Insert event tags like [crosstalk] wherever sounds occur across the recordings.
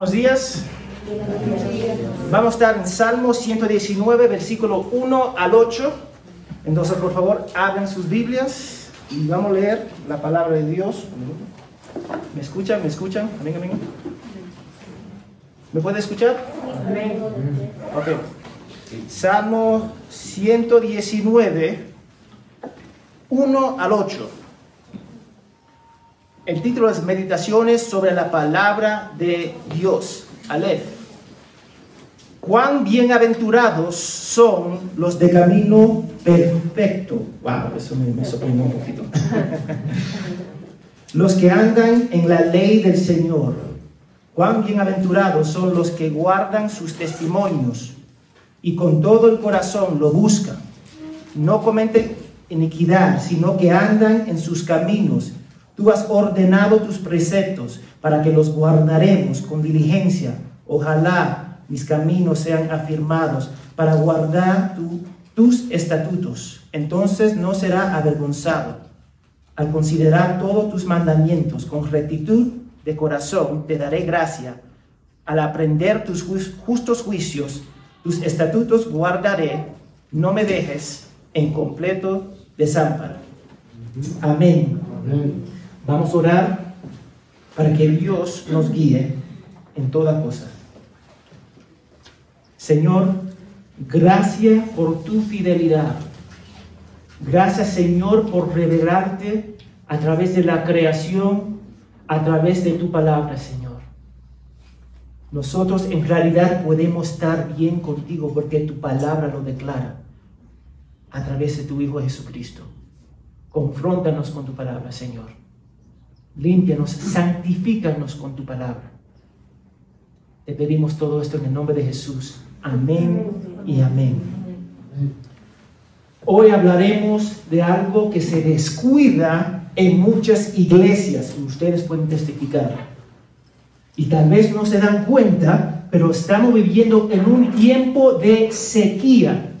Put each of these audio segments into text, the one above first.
Buenos días. Vamos a estar en Salmo 119, versículo 1 al 8. Entonces, por favor, abran sus Biblias y vamos a leer la palabra de Dios. ¿Me escuchan? ¿Me escuchan? Amén, amén. ¿Me puede escuchar? Amén. Ok. Salmo 119, 1 al 8. El título es Meditaciones sobre la palabra de Dios. Aleph. Cuán bienaventurados son los de camino perfecto. Wow, eso me, me un poquito. [laughs] los que andan en la ley del Señor. Cuán bienaventurados son los que guardan sus testimonios y con todo el corazón lo buscan. No cometen iniquidad, sino que andan en sus caminos Tú has ordenado tus preceptos para que los guardaremos con diligencia. Ojalá mis caminos sean afirmados para guardar tus estatutos. Entonces no será avergonzado. Al considerar todos tus mandamientos con rectitud de corazón, te daré gracia. Al aprender tus justos juicios, tus estatutos guardaré. No me dejes en completo desamparo. Amén. Amén. Vamos a orar para que Dios nos guíe en toda cosa. Señor, gracias por tu fidelidad. Gracias, Señor, por revelarte a través de la creación, a través de tu palabra, Señor. Nosotros en realidad podemos estar bien contigo porque tu palabra lo declara a través de tu Hijo Jesucristo. Confróntanos con tu palabra, Señor límpianos, santifícanos con tu palabra. Te pedimos todo esto en el nombre de Jesús. Amén y amén. Hoy hablaremos de algo que se descuida en muchas iglesias, ustedes pueden testificar. Y tal vez no se dan cuenta, pero estamos viviendo en un tiempo de sequía.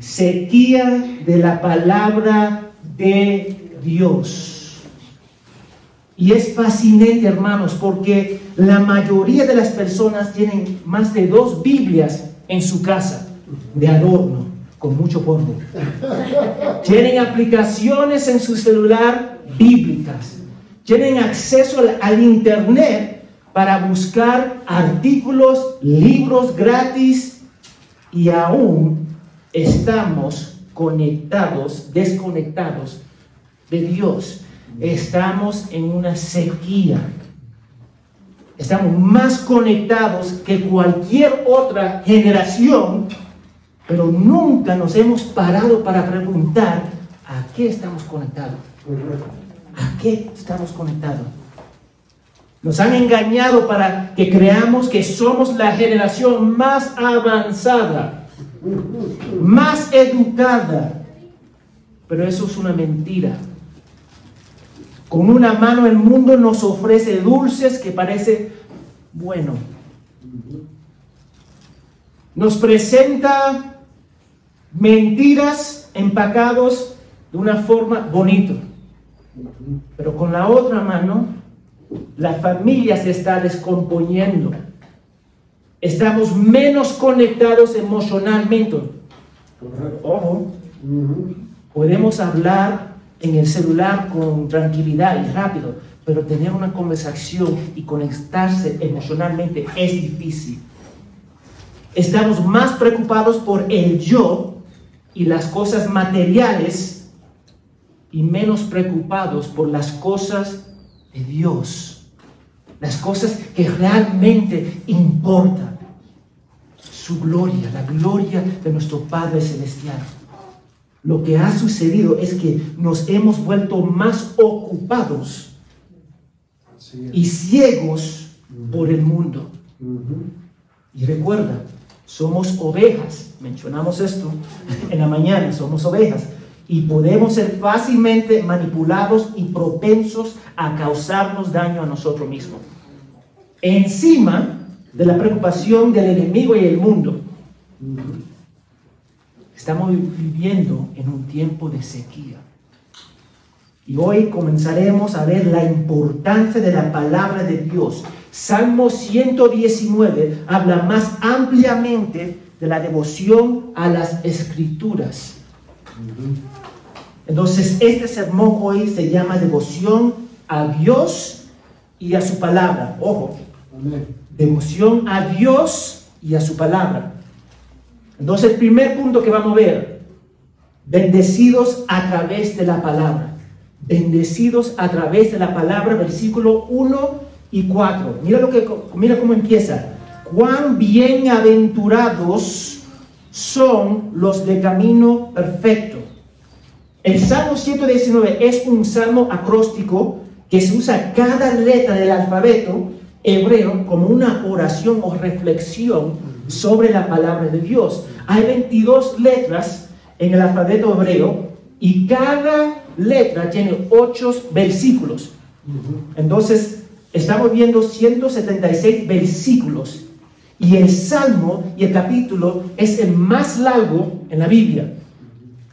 Sequía de la palabra de Dios. Y es fascinante, hermanos, porque la mayoría de las personas tienen más de dos Biblias en su casa de adorno, con mucho polvo. [laughs] Tienen aplicaciones en su celular bíblicas. Tienen acceso al, al Internet para buscar artículos, libros gratis y aún estamos conectados, desconectados de Dios estamos en una sequía. Estamos más conectados que cualquier otra generación, pero nunca nos hemos parado para preguntar a qué estamos conectados. ¿A qué estamos conectados? Nos han engañado para que creamos que somos la generación más avanzada, más educada. Pero eso es una mentira. Con una mano el mundo nos ofrece dulces que parece bueno. Nos presenta mentiras empacados de una forma bonita. Pero con la otra mano, la familia se está descomponiendo. Estamos menos conectados emocionalmente. Ojo, podemos hablar en el celular con tranquilidad y rápido, pero tener una conversación y conectarse emocionalmente es difícil. Estamos más preocupados por el yo y las cosas materiales y menos preocupados por las cosas de Dios, las cosas que realmente importan, su gloria, la gloria de nuestro Padre Celestial. Lo que ha sucedido es que nos hemos vuelto más ocupados y ciegos por el mundo. Y recuerda, somos ovejas, mencionamos esto [laughs] en la mañana, somos ovejas y podemos ser fácilmente manipulados y propensos a causarnos daño a nosotros mismos. Encima de la preocupación del enemigo y el mundo. Estamos viviendo en un tiempo de sequía. Y hoy comenzaremos a ver la importancia de la palabra de Dios Salmo 119 habla más ampliamente de la devoción a las escrituras. Entonces, este sermón hoy se llama devoción a Dios y a su palabra. Ojo, devoción a Dios y a su palabra. Entonces, el primer punto que vamos a ver, bendecidos a través de la palabra. Bendecidos a través de la palabra, versículo 1 y 4. Mira, lo que, mira cómo empieza. Cuán bienaventurados son los de camino perfecto. El Salmo 119 es un salmo acróstico que se usa cada letra del alfabeto hebreo como una oración o reflexión sobre la palabra de Dios. Hay 22 letras en el alfabeto hebreo y cada letra tiene 8 versículos. Entonces, estamos viendo 176 versículos y el salmo y el capítulo es el más largo en la Biblia,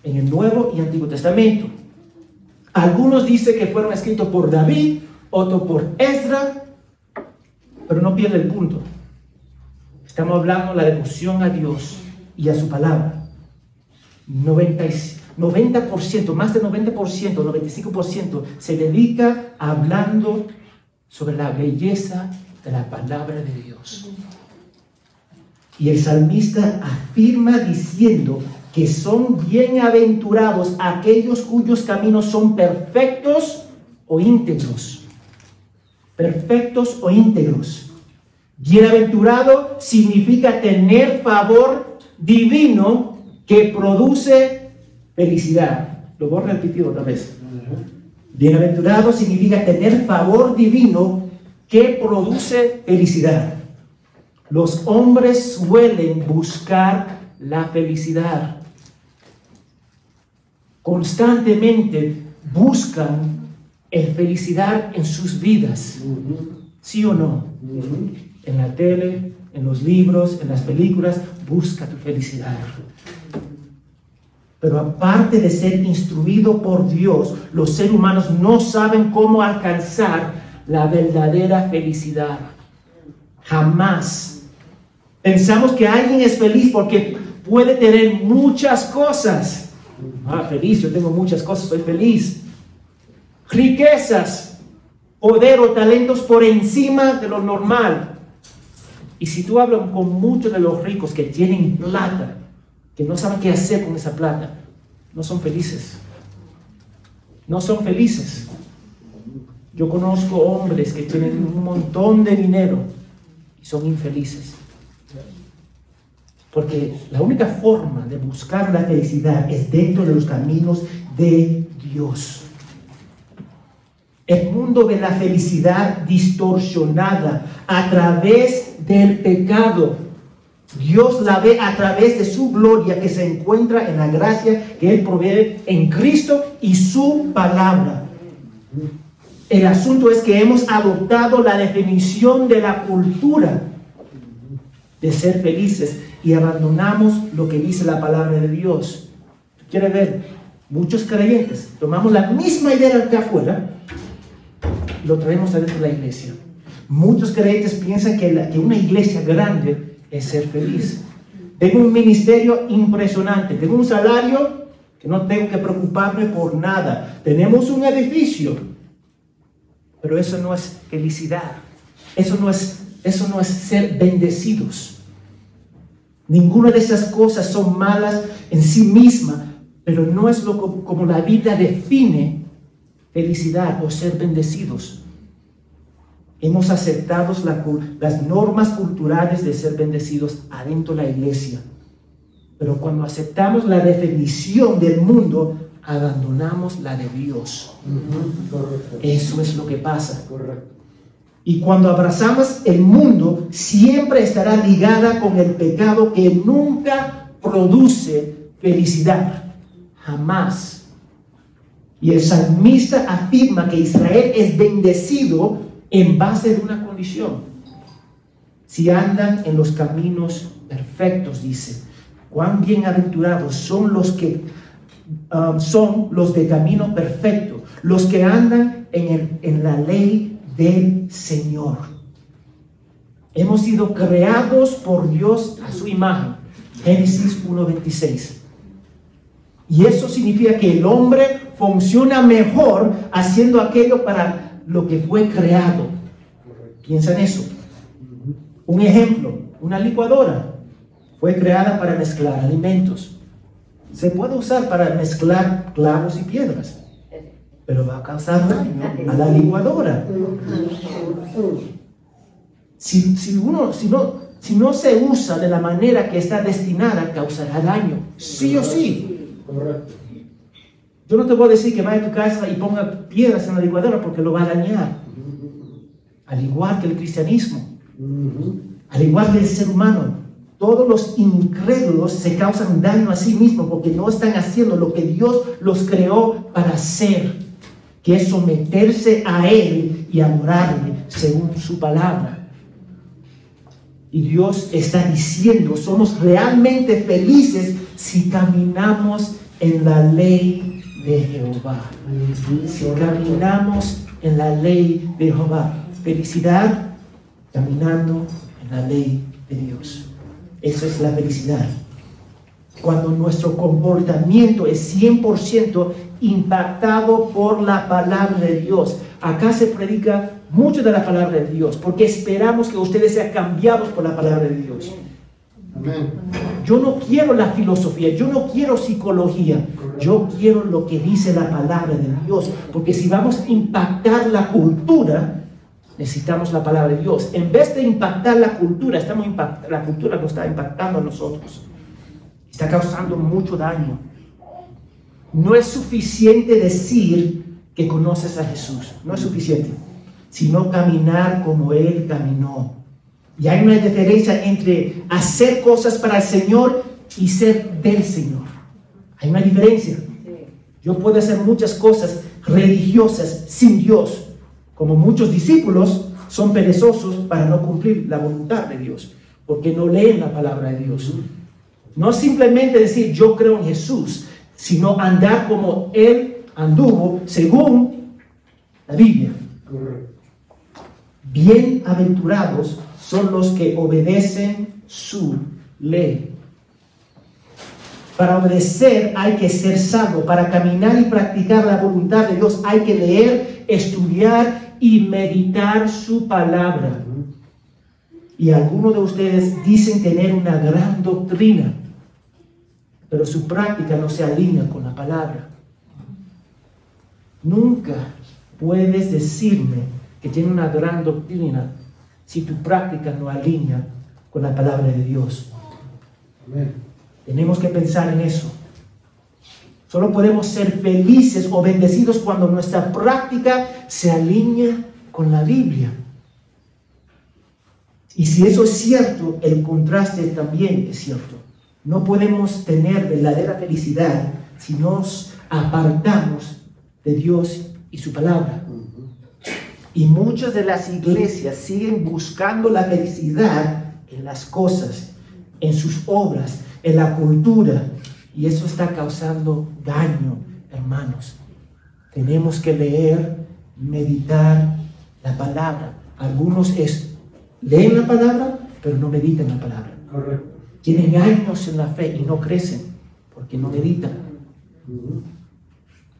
en el Nuevo y Antiguo Testamento. Algunos dicen que fueron escritos por David, otros por Ezra, pero no pierde el punto. Estamos hablando de la devoción a Dios y a su palabra. 90, 90% más del 90%, 95% se dedica hablando sobre la belleza de la palabra de Dios. Y el salmista afirma diciendo que son bienaventurados aquellos cuyos caminos son perfectos o íntegros. Perfectos o íntegros. Bienaventurado significa tener favor divino que produce felicidad. Lo voy a repetir otra vez. Bienaventurado significa tener favor divino que produce felicidad. Los hombres suelen buscar la felicidad. Constantemente buscan el felicidad en sus vidas. ¿Sí o no? En la tele, en los libros, en las películas, busca tu felicidad. Pero aparte de ser instruido por Dios, los seres humanos no saben cómo alcanzar la verdadera felicidad. Jamás. Pensamos que alguien es feliz porque puede tener muchas cosas. Ah, feliz, yo tengo muchas cosas, soy feliz. Riquezas, poder o talentos por encima de lo normal. Y si tú hablas con muchos de los ricos que tienen plata, que no saben qué hacer con esa plata, no son felices. No son felices. Yo conozco hombres que tienen un montón de dinero y son infelices. Porque la única forma de buscar la felicidad es dentro de los caminos de Dios. El mundo de la felicidad distorsionada a través del pecado Dios la ve a través de su gloria que se encuentra en la gracia que Él provee en Cristo y su palabra. El asunto es que hemos adoptado la definición de la cultura de ser felices y abandonamos lo que dice la palabra de Dios. ¿Quiere ver? Muchos creyentes tomamos la misma idea acá afuera lo traemos adentro de la iglesia. Muchos creyentes piensan que, que una iglesia grande es ser feliz. Tengo un ministerio impresionante, tengo un salario que no tengo que preocuparme por nada. Tenemos un edificio, pero eso no es felicidad. Eso no es, eso no es ser bendecidos. Ninguna de esas cosas son malas en sí misma, pero no es lo como la vida define felicidad o ser bendecidos. Hemos aceptado las normas culturales de ser bendecidos adentro de la iglesia. Pero cuando aceptamos la definición del mundo, abandonamos la de Dios. Eso es lo que pasa. Y cuando abrazamos el mundo, siempre estará ligada con el pecado que nunca produce felicidad. Jamás. Y el salmista afirma que Israel es bendecido en base de una condición. Si andan en los caminos perfectos, dice, cuán bienaventurados son los que um, son los de camino perfecto, los que andan en, en la ley del Señor. Hemos sido creados por Dios a su imagen. Génesis 1.26. Y eso significa que el hombre funciona mejor haciendo aquello para lo que fue creado. Piensa en eso. Un ejemplo, una licuadora fue creada para mezclar alimentos. Se puede usar para mezclar clavos y piedras, pero va a causar daño a la licuadora. Si, uno, si, no, si no se usa de la manera que está destinada, causará daño, sí o sí. Yo no te voy a decir que vaya a tu casa y ponga piedras en la licuadora porque lo va a dañar. Al igual que el cristianismo, al igual que el ser humano, todos los incrédulos se causan daño a sí mismos porque no están haciendo lo que Dios los creó para hacer, que es someterse a Él y adorarle según su palabra. Y Dios está diciendo, somos realmente felices si caminamos en la ley de Jehová. Si caminamos en la ley de Jehová. Felicidad caminando en la ley de Dios. Esa es la felicidad. Cuando nuestro comportamiento es 100% impactado por la palabra de Dios. Acá se predica mucho de la palabra de Dios, porque esperamos que ustedes sean cambiados por la palabra de Dios. Yo no quiero la filosofía, yo no quiero psicología, yo quiero lo que dice la palabra de Dios, porque si vamos a impactar la cultura, necesitamos la palabra de Dios. En vez de impactar la cultura, estamos la cultura nos está impactando a nosotros. Está causando mucho daño. No es suficiente decir que conoces a Jesús, no es suficiente sino caminar como Él caminó. Y hay una diferencia entre hacer cosas para el Señor y ser del Señor. Hay una diferencia. Yo puedo hacer muchas cosas religiosas sin Dios, como muchos discípulos son perezosos para no cumplir la voluntad de Dios, porque no leen la palabra de Dios. No simplemente decir yo creo en Jesús, sino andar como Él anduvo según la Biblia. Bienaventurados son los que obedecen su ley. Para obedecer hay que ser salvo. Para caminar y practicar la voluntad de Dios hay que leer, estudiar y meditar su palabra. Y algunos de ustedes dicen tener una gran doctrina, pero su práctica no se alinea con la palabra. Nunca puedes decirme que tiene una gran doctrina si tu práctica no alinea con la palabra de Dios. Tenemos que pensar en eso. Solo podemos ser felices o bendecidos cuando nuestra práctica se alinea con la Biblia. Y si eso es cierto, el contraste también es cierto. No podemos tener verdadera felicidad si nos apartamos de Dios y su palabra. Y muchas de las iglesias siguen buscando la felicidad en las cosas, en sus obras, en la cultura. Y eso está causando daño, hermanos. Tenemos que leer, meditar la palabra. Algunos es, leen la palabra, pero no meditan la palabra. Tienen años en la fe y no crecen porque no meditan.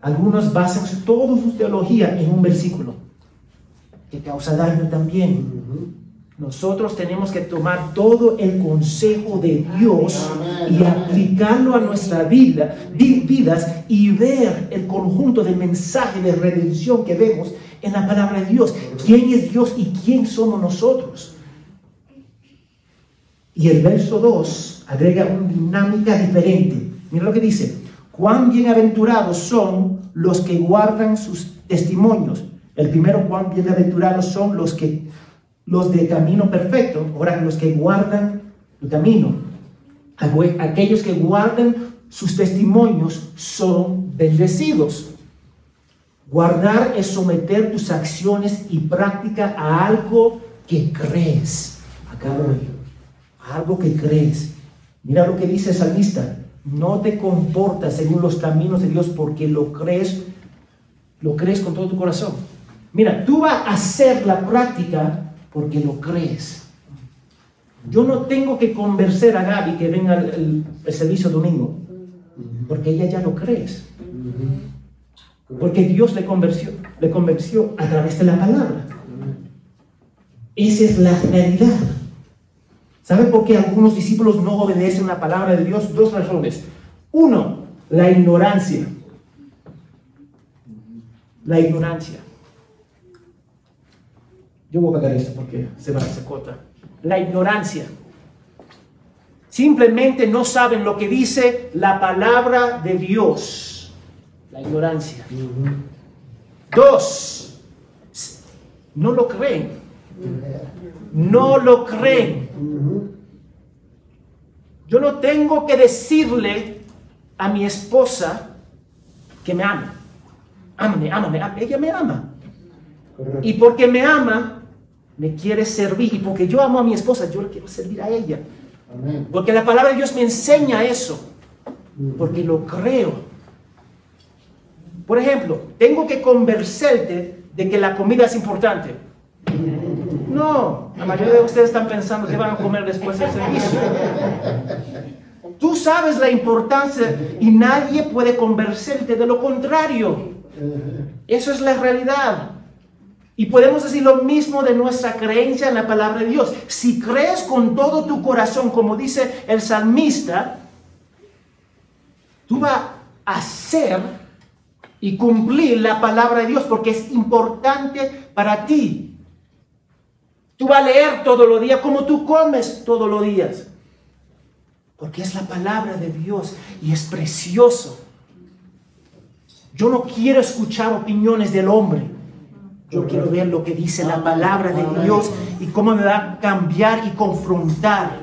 Algunos basan toda su teología en un versículo que causa daño también. Nosotros tenemos que tomar todo el consejo de Dios y aplicarlo a nuestra vida, vidas y ver el conjunto de mensaje de redención que vemos en la palabra de Dios. ¿Quién es Dios y quién somos nosotros? Y el verso 2 agrega una dinámica diferente. Mira lo que dice. Cuán bienaventurados son los que guardan sus testimonios el primero, cuán bienaventurados son los que los de camino perfecto, ahora los que guardan el camino. Aquellos que guardan sus testimonios son bendecidos. Guardar es someter tus acciones y práctica a algo que crees. Acá Algo que crees. Mira lo que dice el salmista. No te comportas según los caminos de Dios porque lo crees, lo crees con todo tu corazón. Mira, tú vas a hacer la práctica porque lo crees. Yo no tengo que convencer a Gaby que venga el, servicio domingo, porque ella ya lo crees. Porque Dios le convenció, le convenció a través de la palabra. Esa es la realidad. ¿Sabe por qué algunos discípulos no obedecen la palabra de Dios? Dos razones. Uno, la ignorancia. La ignorancia. Yo voy a pagar esto porque se va a hacer corta. La ignorancia. Simplemente no saben lo que dice la palabra de Dios. La ignorancia. Dos, no lo creen. No lo creen. Yo no tengo que decirle a mi esposa que me ama. Ámame, ámame, ella me ama. Y porque me ama, me quiere servir. Y porque yo amo a mi esposa, yo le quiero servir a ella. Porque la palabra de Dios me enseña eso. Porque lo creo. Por ejemplo, tengo que convencerte de que la comida es importante. No, la mayoría de ustedes están pensando que van a comer después del servicio. Tú sabes la importancia y nadie puede convencerte de lo contrario. Eso es la realidad. Y podemos decir lo mismo de nuestra creencia en la palabra de Dios. Si crees con todo tu corazón, como dice el salmista, tú vas a hacer y cumplir la palabra de Dios porque es importante para ti. Tú vas a leer todos los días como tú comes todos los días. Porque es la palabra de Dios y es precioso. Yo no quiero escuchar opiniones del hombre. Yo quiero ver lo que dice la palabra de Dios y cómo me va a cambiar y confrontar.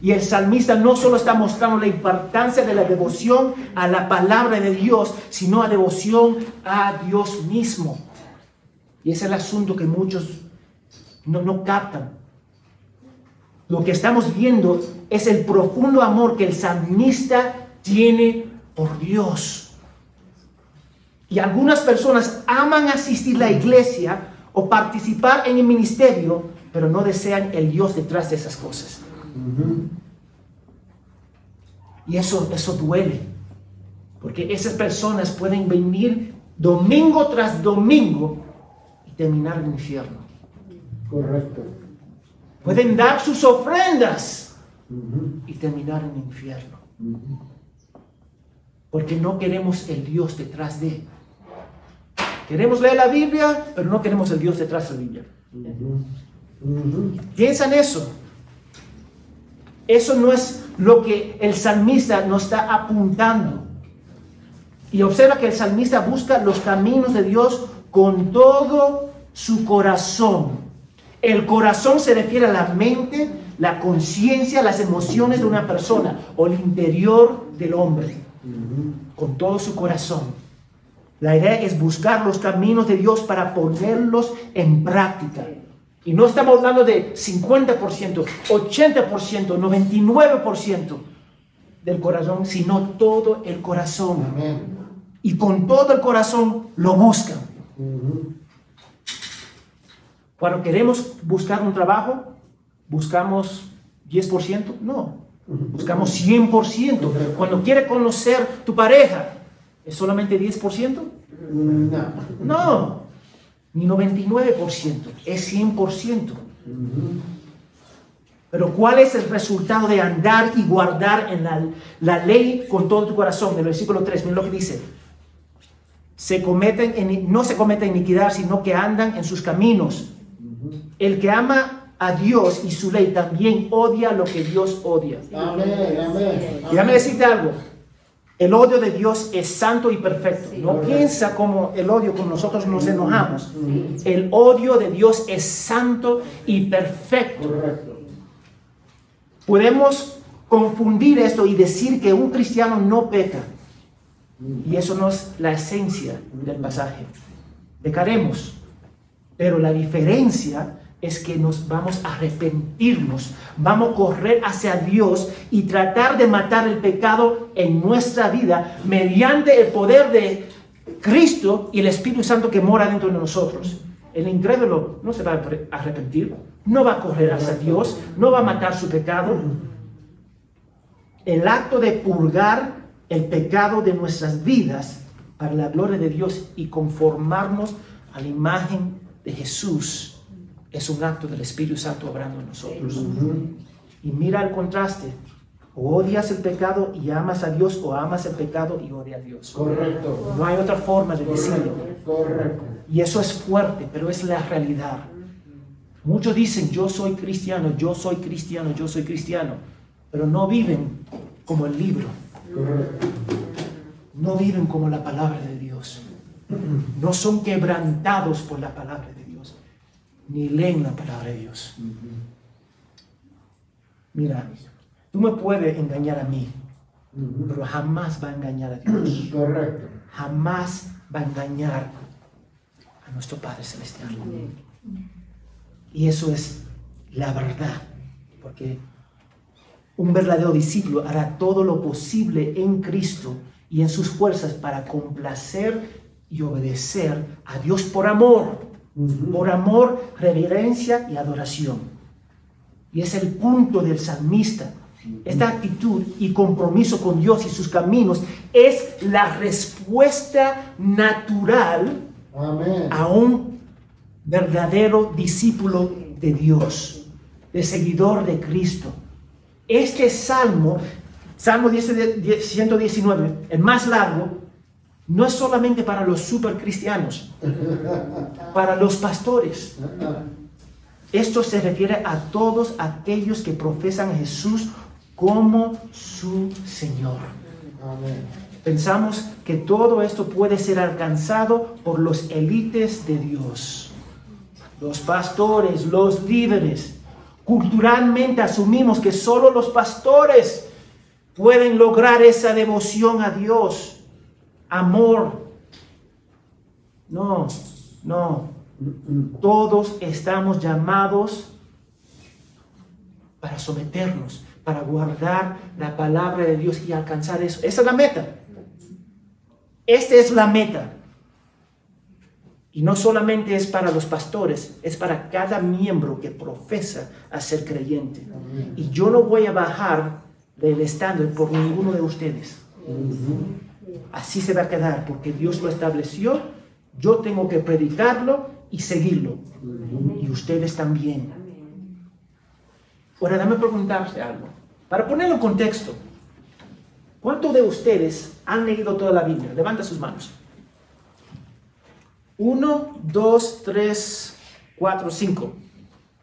Y el salmista no solo está mostrando la importancia de la devoción a la palabra de Dios, sino a devoción a Dios mismo. Y ese es el asunto que muchos no, no captan. Lo que estamos viendo es el profundo amor que el salmista tiene por Dios. Y algunas personas aman asistir a la iglesia o participar en el ministerio, pero no desean el Dios detrás de esas cosas. Y eso, eso duele, porque esas personas pueden venir domingo tras domingo y terminar en el infierno. Correcto. Pueden dar sus ofrendas y terminar en el infierno. Porque no queremos el Dios detrás de. Queremos leer la Biblia, pero no queremos el Dios detrás de la Biblia. Piensa en eso. Eso no es lo que el salmista nos está apuntando. Y observa que el salmista busca los caminos de Dios con todo su corazón. El corazón se refiere a la mente, la conciencia, las emociones de una persona o el interior del hombre. Con todo su corazón. La idea es buscar los caminos de Dios para ponerlos en práctica. Y no estamos hablando de 50%, 80%, 99% del corazón, sino todo el corazón. Y con todo el corazón lo buscan. Cuando queremos buscar un trabajo, buscamos 10%, no, buscamos 100%. Cuando quiere conocer tu pareja, ¿Es solamente 10%? No. No, ni 99%, es 100%. Pero ¿cuál es el resultado de andar y guardar en la, ley con todo tu corazón? el versículo 3, miren lo que dice. Se cometen no se comete iniquidad, sino que andan en sus caminos. El que ama a Dios y su ley también odia lo que Dios odia. Amén, amén. Y déjame decirte algo. El odio de Dios es santo y perfecto. No piensa como el odio con nosotros nos enojamos. El odio de Dios es santo y perfecto. Podemos confundir esto y decir que un cristiano no peca. Y eso no es la esencia del pasaje. Pecaremos. Pero la diferencia es que nos vamos a arrepentirnos, vamos a correr hacia Dios y tratar de matar el pecado en nuestra vida mediante el poder de Cristo y el Espíritu Santo que mora dentro de nosotros. El incrédulo no se va a arrepentir, no va a correr hacia Dios, no va a matar su pecado. El acto de purgar el pecado de nuestras vidas para la gloria de Dios y conformarnos a la imagen de Jesús es un acto del Espíritu Santo obrando en nosotros. Y mira el contraste. O odias el pecado y amas a Dios o amas el pecado y odias a Dios. Correcto. No hay otra forma de decirlo. Correcto. Y eso es fuerte, pero es la realidad. Muchos dicen, yo soy cristiano, yo soy cristiano, yo soy cristiano, pero no viven como el libro, Correcto. no viven como la palabra de Dios, no son quebrantados por la palabra de Dios, ni leen la palabra de Dios. Mira, tú me puedes engañar a mí, pero jamás va a engañar a Dios, [clears throat] Correcto. jamás va a engañar a nuestro Padre Celestial. Y eso es la verdad, porque un verdadero discípulo hará todo lo posible en Cristo y en sus fuerzas para complacer y obedecer a Dios por amor, por amor, reverencia y adoración. Y es el punto del salmista. Esta actitud y compromiso con Dios y sus caminos es la respuesta natural Amén. a un verdadero discípulo de Dios, de seguidor de Cristo. Este salmo, Salmo 10 10 119, el más largo, no es solamente para los supercristianos, para los pastores. Esto se refiere a todos aquellos que profesan a Jesús como su Señor. Pensamos que todo esto puede ser alcanzado por los élites de Dios, los pastores, los líderes. Culturalmente asumimos que solo los pastores pueden lograr esa devoción a Dios, amor. No, no. Todos estamos llamados para someternos, para guardar la palabra de Dios y alcanzar eso. Esa es la meta. Esta es la meta. Y no solamente es para los pastores, es para cada miembro que profesa a ser creyente. Y yo no voy a bajar del estándar por ninguno de ustedes. Así se va a quedar, porque Dios lo estableció. Yo tengo que predicarlo y seguirlo. Y ustedes también. Ahora, dame preguntarte algo. Para ponerlo en contexto, ¿cuántos de ustedes han leído toda la Biblia? Levanta sus manos. Uno, dos, tres, cuatro, cinco.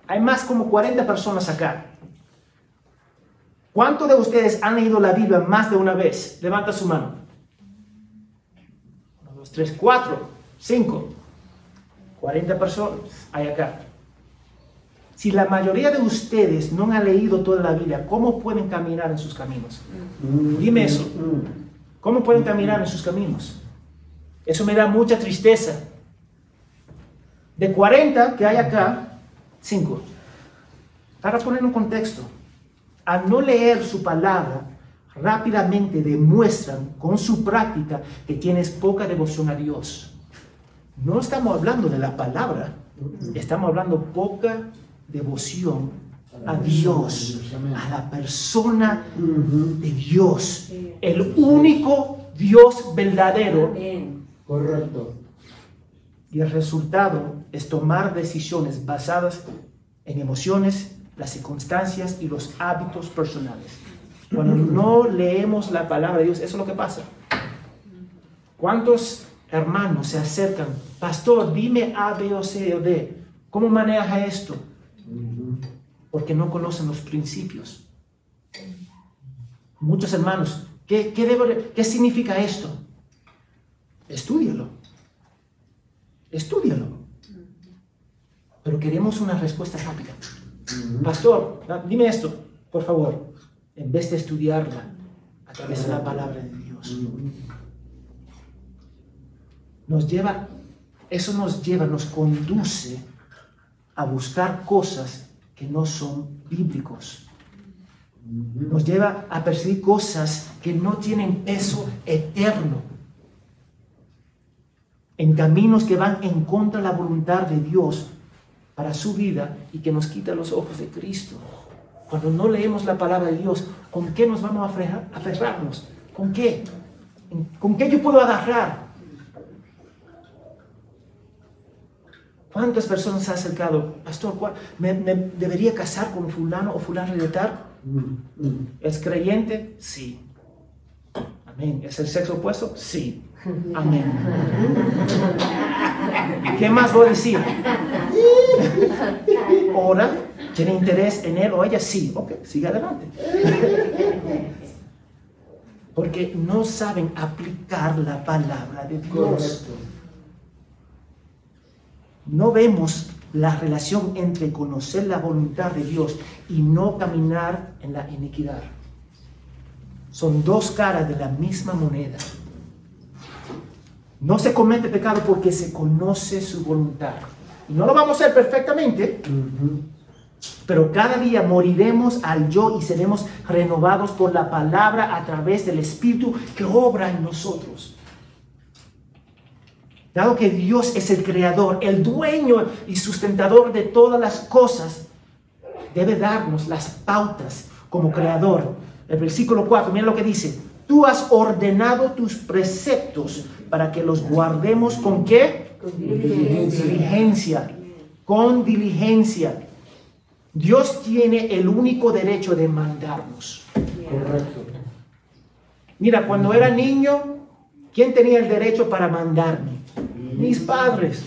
Hay más como 40 personas acá. ¿Cuántos de ustedes han leído la Biblia más de una vez? Levanta su mano. Dos, tres, cuatro, cinco. 40 personas hay acá. Si la mayoría de ustedes no han leído toda la Biblia, ¿cómo pueden caminar en sus caminos? Dime eso. ¿Cómo pueden caminar en sus caminos? Eso me da mucha tristeza. De 40 que hay acá, 5. Para poner un contexto, al no leer su palabra, rápidamente demuestran con su práctica que tienes poca devoción a Dios. No estamos hablando de la palabra, estamos hablando poca devoción a Dios, a la persona de Dios, el único Dios verdadero. Correcto. Y el resultado es tomar decisiones basadas en emociones, las circunstancias y los hábitos personales. Cuando no leemos la palabra de Dios, eso es lo que pasa. ¿Cuántos hermanos se acercan? Pastor, dime A, B o C o D. ¿Cómo maneja esto? Porque no conocen los principios. Muchos hermanos, ¿qué, qué, qué significa esto? Estúdialo. Estúdialo. Pero queremos una respuesta rápida. Pastor, dime esto, por favor, en vez de estudiarla a través de la palabra de Dios. Nos lleva, eso nos lleva, nos conduce a buscar cosas que no son bíblicos. Nos lleva a perseguir cosas que no tienen peso eterno. En caminos que van en contra de la voluntad de Dios para su vida y que nos quita los ojos de Cristo. Cuando no leemos la palabra de Dios, ¿con qué nos vamos a aferrar- aferrarnos? ¿Con qué? ¿Con qué yo puedo agarrar? ¿Cuántas personas se han acercado? Pastor, ¿cuál- ¿me, me debería casar con fulano o fulano de. ¿Es creyente? Sí. Amén. ¿Es el sexo opuesto? Sí. Amén. ¿Qué más voy a decir? Ora, ¿tiene interés en él o ella? Sí. Ok, sigue adelante. [laughs] Porque no saben aplicar la palabra de Dios. Correcto. No vemos la relación entre conocer la voluntad de Dios y no caminar en la iniquidad. Son dos caras de la misma moneda. No se comete pecado porque se conoce su voluntad. Y no lo vamos a hacer perfectamente, Ujú. Pero cada día moriremos al yo y seremos renovados por la palabra a través del Espíritu que obra en nosotros. Dado que Dios es el creador, el dueño y sustentador de todas las cosas, debe darnos las pautas como creador. El versículo 4, mira lo que dice. Tú has ordenado tus preceptos para que los guardemos con qué? Con diligencia. Diligencia. Con diligencia. Dios tiene el único derecho de mandarnos. Correcto. Mira, cuando era niño, ¿quién tenía el derecho para mandarme? Mis padres.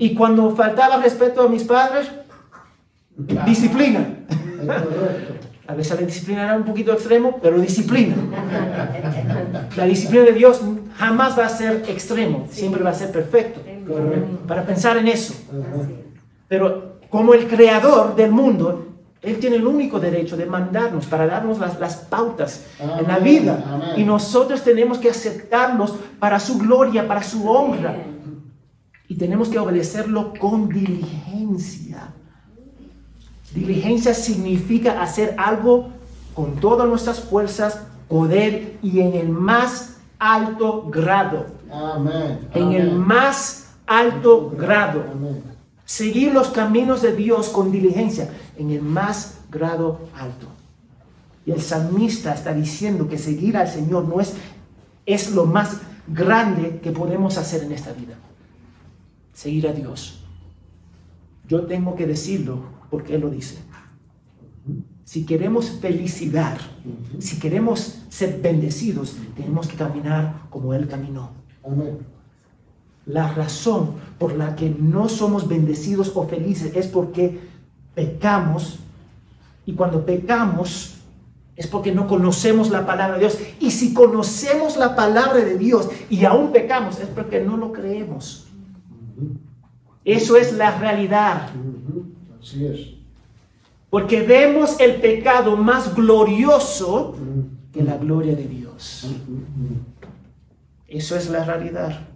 Y cuando faltaba respeto a mis padres, disciplina. A veces la disciplina era un poquito extremo, pero disciplina. La disciplina de Dios jamás va a ser extremo, siempre va a ser perfecto. Para pensar en eso. Pero como el creador del mundo, Él tiene el único derecho de mandarnos para darnos las, las pautas en la vida. amén. Y nosotros tenemos que aceptarlos para su gloria, para su honra. Y tenemos que obedecerlo con diligencia. Diligencia significa hacer algo con todas nuestras fuerzas, poder y en el más alto grado. Amén. En el más alto grado. Amén. Seguir los caminos de Dios con diligencia en el más grado alto. Y el salmista está diciendo que seguir al Señor no es, es lo más grande que podemos hacer en esta vida. Seguir a Dios. Yo tengo que decirlo porque Él lo dice. Si queremos felicidad, si queremos ser bendecidos, tenemos que caminar como Él caminó. La razón por la que no somos bendecidos o felices es porque pecamos y cuando pecamos es porque no conocemos la palabra de Dios. Y si conocemos la palabra de Dios y aún pecamos es porque no lo creemos. Eso es la realidad. Así es. Porque vemos el pecado más glorioso que la gloria de Dios. Eso es la realidad.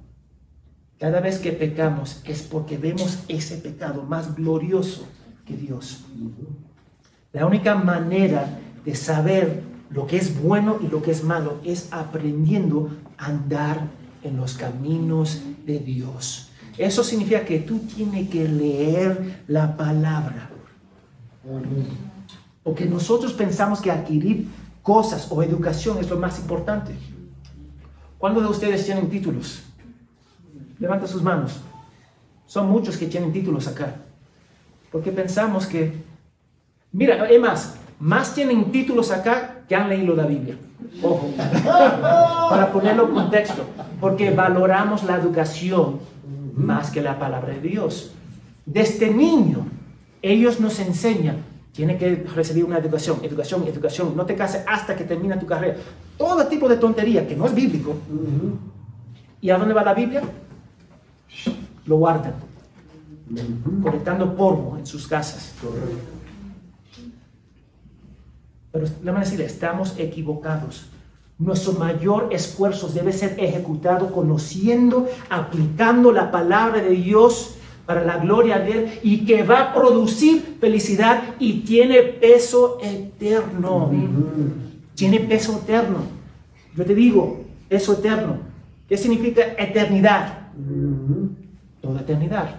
Cada vez que pecamos es porque vemos ese pecado más glorioso que Dios. La única manera de saber lo que es bueno y lo que es malo es aprendiendo a andar en los caminos de Dios. Eso significa que tú tienes que leer la palabra. Porque nosotros pensamos que adquirir cosas o educación es lo más importante. ¿Cuántos de ustedes tienen títulos? Levanta sus manos. Son muchos que tienen títulos acá. Porque pensamos que, mira, es más, más tienen títulos acá que han leído la Biblia. Ojo, [laughs] para ponerlo en contexto. Porque valoramos la educación más que la palabra de Dios. Desde niño, ellos nos enseñan, tiene que recibir una educación, educación, educación, no te cases hasta que termina tu carrera. Todo tipo de tontería que no es bíblico. Ujú. ¿Y a dónde va la Biblia? Lo guardan, colectando polvo en sus casas. Pero le van a decir, estamos equivocados. Nuestro mayor esfuerzo debe ser ejecutado conociendo, aplicando la palabra de Dios para la gloria de Él y que va a producir felicidad y tiene peso eterno. Tiene peso eterno. Yo te digo, peso eterno. ¿Qué significa eternidad? Toda eternidad.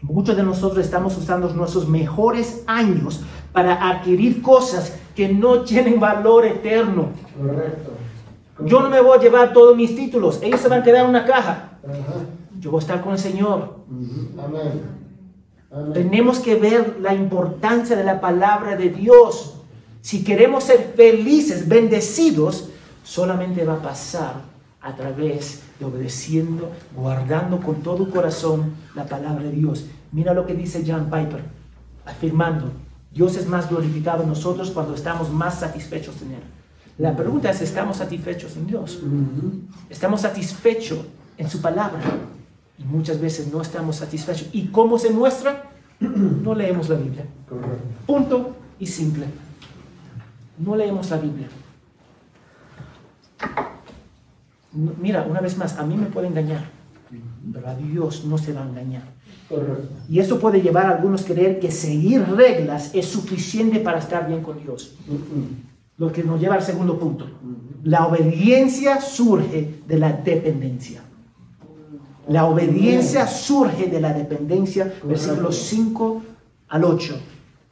Muchos de nosotros estamos usando nuestros mejores años para adquirir cosas que no tienen valor eterno. Correcto. Yo no me voy a llevar todos mis títulos, ellos se van a quedar en una caja. Ajá. Yo voy a estar con el Señor. Ujú. Amén. Amén. Tenemos que ver la importancia de la palabra de Dios. Si queremos ser felices, bendecidos, solamente va a pasar a través de obedeciendo, guardando con todo corazón la palabra de Dios. Mira lo que dice John Piper, afirmando, Dios es más glorificado en nosotros cuando estamos más satisfechos en Él. La pregunta es, ¿estamos satisfechos en Dios? Estamos satisfechos en su palabra y muchas veces no estamos satisfechos. ¿Y cómo se muestra? [clears throat] No leemos la Biblia. Punto y simple. No leemos la Biblia. Mira, una vez más, a mí me puede engañar, pero a Dios no se va a engañar. Correcto. Y eso puede llevar a algunos a creer que seguir reglas es suficiente para estar bien con Dios. Lo que nos lleva al segundo punto. La obediencia surge de la dependencia. La obediencia surge de la dependencia, versículos 5 al 8.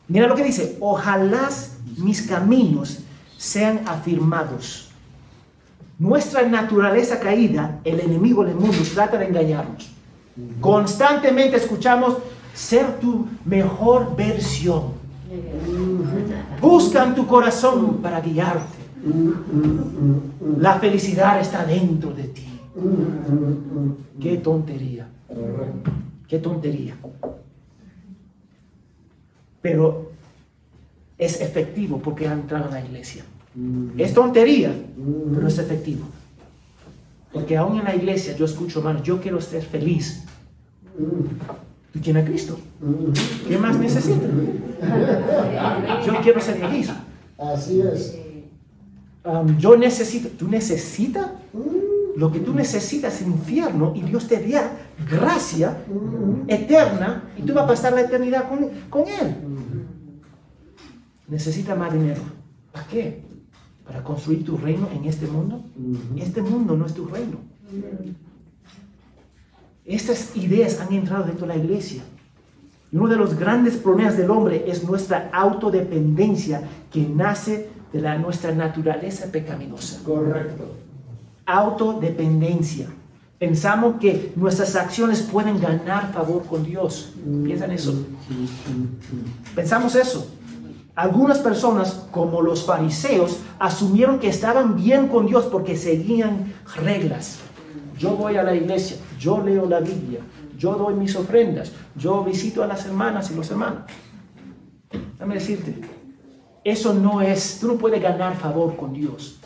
Mira lo que dice, ojalá mis caminos sean afirmados. Nuestra naturaleza caída, el enemigo del mundo trata de engañarnos. Constantemente escuchamos ser tu mejor versión. Buscan tu corazón para guiarte. La felicidad está dentro de ti. Qué tontería, qué tontería. Pero es efectivo porque ha entrado en la iglesia. Es tontería, pero es efectivo. Porque aún en la iglesia yo escucho, hermano, yo quiero ser feliz. Tú tienes a Cristo. ¿Qué más necesitas? [laughs] Yo quiero ser feliz. Así es. Um, yo necesito, tú necesitas lo que tú necesitas es infierno y Dios te da gracia eterna y tú vas a pasar la eternidad con, con Él. Necesitas más dinero. ¿Para qué? ¿Para construir tu reino en este mundo? Este mundo no es tu reino. Estas ideas han entrado dentro de la iglesia. Y uno de los grandes problemas del hombre es nuestra autodependencia que nace de la, nuestra naturaleza pecaminosa. Correcto. Autodependencia. Pensamos que nuestras acciones pueden ganar favor con Dios. Piensan eso. Pensamos eso. Algunas personas, como los fariseos, asumieron que estaban bien con Dios porque seguían reglas. Yo voy a la iglesia, yo leo la Biblia, yo doy mis ofrendas, yo visito a las hermanas y los hermanos. Déjame decirte, eso no es, tú no puedes ganar favor con Dios.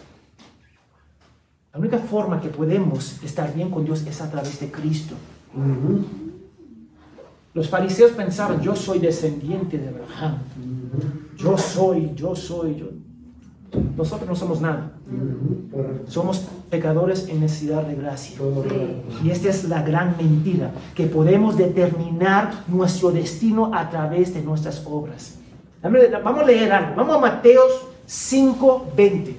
La única forma que podemos estar bien con Dios es a través de Cristo. Los fariseos pensaban, yo soy descendiente de Abraham. Yo soy, yo soy, yo. Nosotros no somos nada. Somos pecadores en necesidad de gracia. Y esta es la gran mentira, que podemos determinar nuestro destino a través de nuestras obras. Vamos a leer algo. Vamos a Mateos 5.20.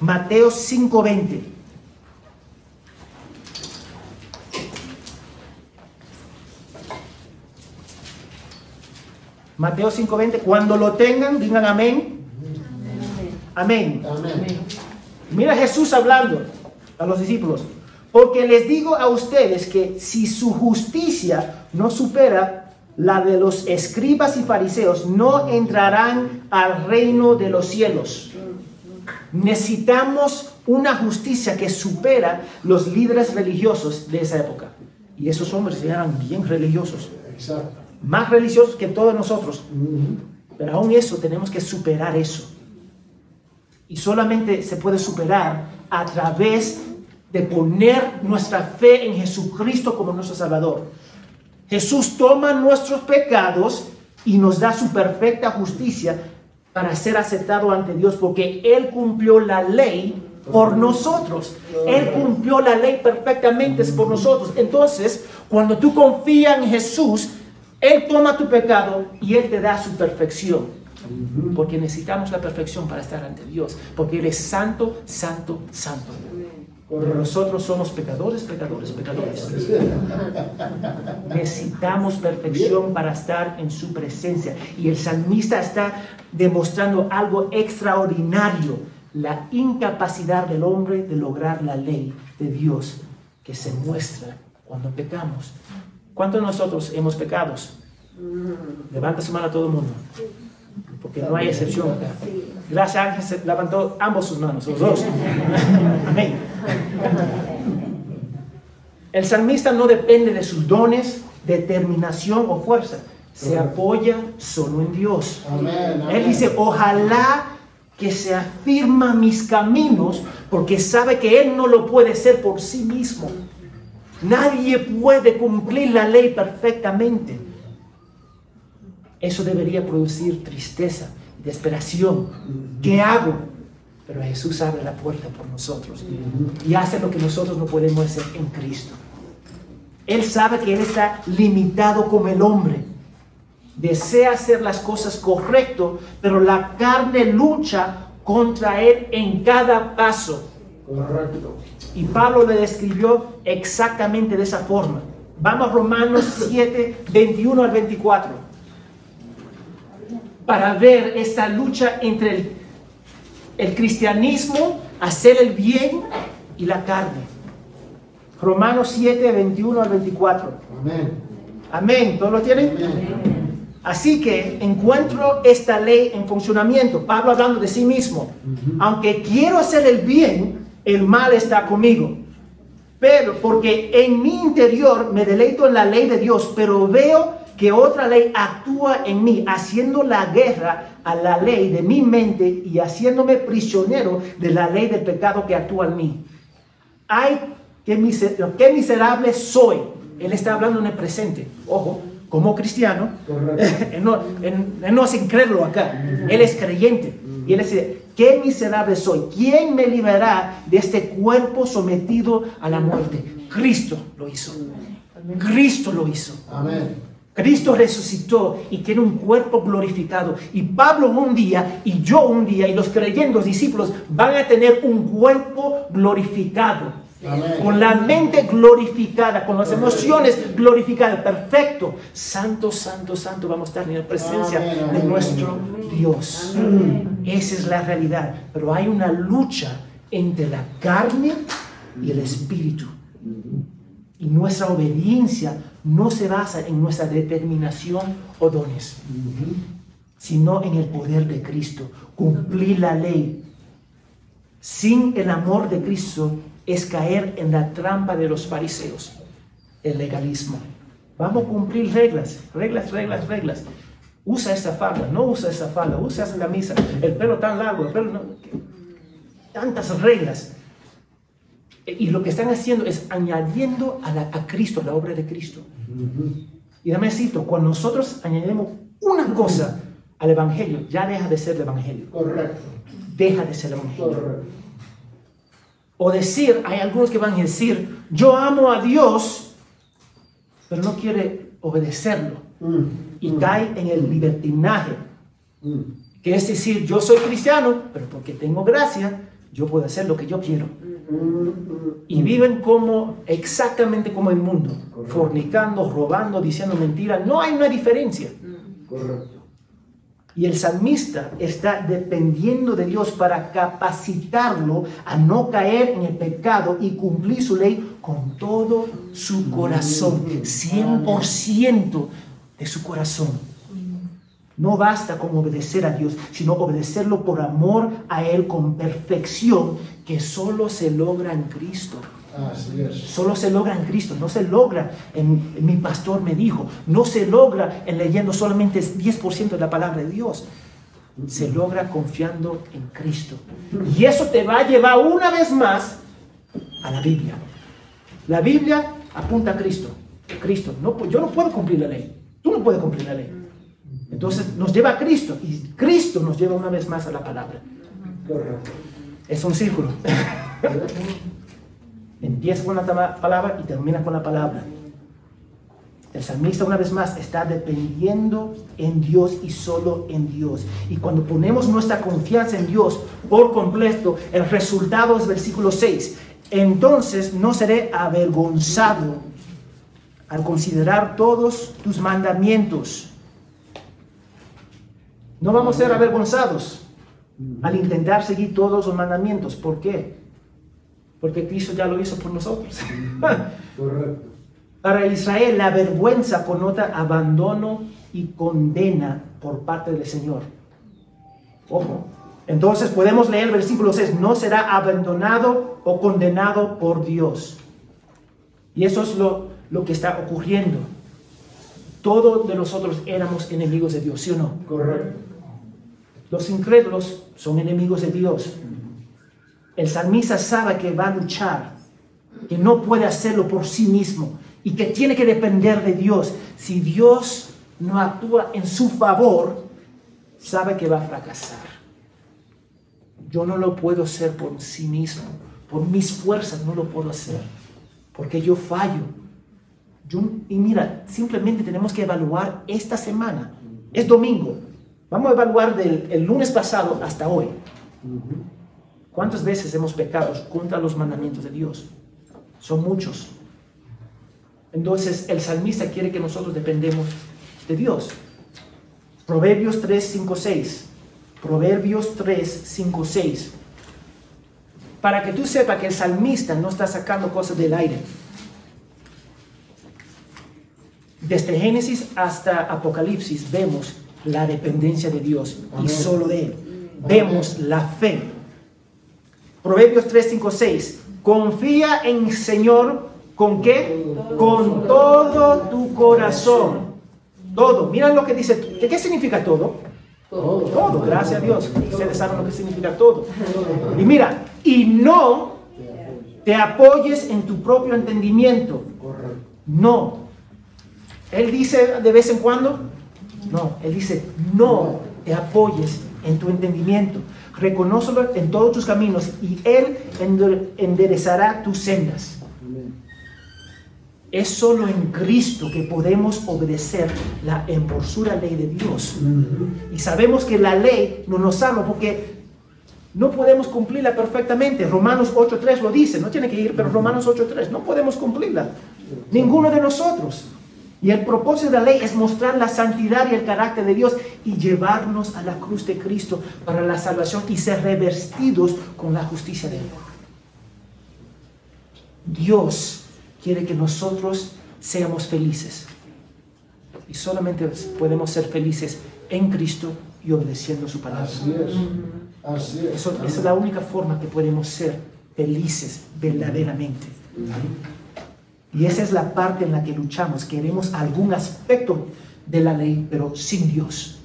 Mateos 5.20. Mateo 5.20. Cuando lo tengan, digan amén. Amén. Amén. Mira Jesús hablando a los discípulos. Porque les digo a ustedes que si su justicia no supera la de los escribas y fariseos, no entrarán al reino de los cielos. Necesitamos una justicia que supera los líderes religiosos de esa época. Y esos hombres eran bien religiosos, Exacto. Más religiosos que todos nosotros. Pero aún eso tenemos que superar eso. Y solamente se puede superar a través de poner nuestra fe en Jesucristo como nuestro Salvador. Jesús toma nuestros pecados y nos da su perfecta justicia para ser aceptado ante Dios porque Él cumplió la ley por nosotros. Él cumplió la ley perfectamente por nosotros. Entonces, cuando tú confías en Jesús, Él toma tu pecado y Él te da su perfección. Porque necesitamos la perfección para estar ante Dios. Porque Él es santo, santo, santo. Pero nosotros somos pecadores, pecadores, pecadores. Necesitamos perfección para estar en su presencia. Y el salmista está demostrando algo extraordinario, la incapacidad del hombre de lograr la ley de Dios que se muestra cuando pecamos. ¿Cuántos de nosotros hemos pecado? Levanta su mano a todo el mundo. Porque no hay excepción acá. Gracias Ángel se levantó ambos sus manos, los dos. Amén. El salmista no depende de sus dones, determinación o fuerza. Se apoya solo en Dios. Amén, amén. Él dice, ojalá que se afirma mis caminos, porque sabe que Él no lo puede hacer por sí mismo. Nadie puede cumplir la ley perfectamente. Eso debería producir tristeza, desesperación. ¿Qué hago? Pero Jesús abre la puerta por nosotros y hace lo que nosotros no podemos hacer en Cristo. Él sabe que Él está limitado como el hombre. Desea hacer las cosas correcto, pero la carne lucha contra Él en cada paso. Correcto. Y Pablo le describió exactamente de esa forma. Vamos a Romanos [laughs] 7, 21 al 24. Para ver esta lucha entre el, el cristianismo, hacer el bien y la carne. Romanos 7, 21 al 24. Amén. Amén. ¿Todos lo tienen? Amén. Así que encuentro esta ley en funcionamiento. Pablo hablando de sí mismo. Aunque quiero hacer el bien, el mal está conmigo. Pero porque en mi interior me deleito en la ley de Dios, pero veo que otra ley actúa en mí, haciendo la guerra a la ley de mi mente y haciéndome prisionero de la ley del pecado que actúa en mí. Ay, qué, miser- qué miserable soy. Él está hablando en el presente. Ojo, como cristiano, él, [laughs] no, él- él no es incrédulo acá, él es creyente. Y él dice, qué miserable soy. ¿Quién me liberará de este cuerpo sometido a la muerte? Cristo lo hizo. Cristo lo hizo. Amén. Cristo resucitó y tiene un cuerpo glorificado. Y Pablo un día, y yo un día, y los creyentes, los discípulos, van a tener un cuerpo glorificado. Amén. Con la mente glorificada, con las emociones glorificadas. Perfecto. Santo, santo, santo. Vamos a estar en la presencia Amén, de nuestro. Dios. Esa es la realidad. Pero hay una lucha entre la carne y el espíritu. Y nuestra obediencia no se basa en nuestra determinación o dones, sino en el poder de Cristo. Cumplir la ley sin el amor de Cristo es caer en la trampa de los fariseos, el legalismo. Vamos a cumplir reglas, reglas, reglas, reglas. Usa esa falda, no usa esa falda, usa esa camisa, el pelo tan largo, el pelo no- tantas reglas. Y lo que están haciendo es añadiendo a, la- a Cristo, a la obra de Cristo. Y dame cito, cuando nosotros añadimos una cosa al Evangelio, ya deja de ser el Evangelio. Correcto. Deja de ser el Evangelio. Correcto. O decir, hay algunos que van a decir, yo amo a Dios, pero no quiere obedecerlo. Mm, Y mm, cae en el libertinaje, mm. que es decir, yo soy cristiano, pero porque tengo gracia, yo puedo hacer lo que yo quiero. Y viven como exactamente como el mundo, Correcto. fornicando, robando, diciendo mentiras. No hay una diferencia. Correcto. Y el salmista está dependiendo de Dios para capacitarlo a no caer en el pecado y cumplir su ley con todo su corazón, 100% de su corazón. No basta con obedecer a Dios, sino obedecerlo por amor a Él con perfección que solo se logra en Cristo. Así es. Solo se logra en Cristo, no se logra en, en mi pastor me dijo, no se logra en leyendo solamente 10% de la palabra de Dios. Se logra confiando en Cristo. Y eso te va a llevar una vez más a la Biblia. La Biblia apunta a Cristo. Cristo, no, yo no puedo cumplir la ley. Tú no puedes cumplir la ley. Entonces nos lleva a Cristo y Cristo nos lleva una vez más a la palabra. Es un círculo. Empieza con la palabra y termina con la palabra. El salmista una vez más está dependiendo en Dios y solo en Dios. Y cuando ponemos nuestra confianza en Dios por completo, el resultado es versículo 6. entonces no seré avergonzado al considerar todos tus mandamientos. No vamos a ser avergonzados al intentar seguir todos los mandamientos. ¿Por qué? Porque Cristo ya lo hizo por nosotros. [laughs] Correcto. Para Israel la vergüenza connota abandono y condena por parte del Señor. Ojo. Entonces podemos leer el versículo 6, no será abandonado o condenado por Dios. Y eso es lo, lo que está ocurriendo. Todos de nosotros éramos enemigos de Dios, ¿sí o no? Correcto. Los incrédulos son enemigos de Dios. El salmista sabe que va a luchar, que no puede hacerlo por sí mismo y que tiene que depender de Dios. Si Dios no actúa en su favor, sabe que va a fracasar. Yo no lo puedo hacer por sí mismo, por mis fuerzas no lo puedo hacer, porque yo fallo. Yo- y mira, simplemente tenemos que evaluar esta semana. Es domingo. Vamos a evaluar del el lunes pasado hasta hoy. ¿Cuántas veces hemos pecado contra los mandamientos de Dios? Son muchos. Entonces el salmista quiere que nosotros dependemos de Dios. Proverbios 3, 5, 6. Proverbios 3, 5, 6. Para que tú sepas que el salmista no está sacando cosas del aire. Desde Génesis hasta Apocalipsis vemos la dependencia de Dios y solo de Él. Vemos la fe. Proverbios 3, 5, 6. Confía en el Señor con qué? Con todo tu corazón. Todo. Mira lo que dice. ¿Qué, qué significa todo? Todo. Gracias a Dios. Ustedes saben lo que significa todo. Y mira, y no te apoyes en tu propio entendimiento. No. Él dice de vez en cuando, no, él dice, no te apoyes en tu entendimiento. Reconócelo en todos tus caminos y él ende- enderezará tus sendas. Amén. Es solo en Cristo que podemos obedecer la emporsura ley de Dios. Y sabemos que la ley no nos salva porque no podemos cumplirla perfectamente. Romanos 8.3 lo dice, no tiene que ir, pero Romanos 8.3, no podemos cumplirla. Ninguno de nosotros. Y el propósito de la ley es mostrar la santidad y el carácter de Dios y llevarnos a la cruz de Cristo para la salvación y ser revestidos con la justicia de Él. Dios quiere que nosotros seamos felices. Y solamente podemos ser felices en Cristo y obedeciendo su palabra. Así es. Así es. Eso, esa es la única forma que podemos ser felices verdaderamente. Y esa es la parte en la que luchamos. Queremos algún aspecto de la ley, pero sin Dios.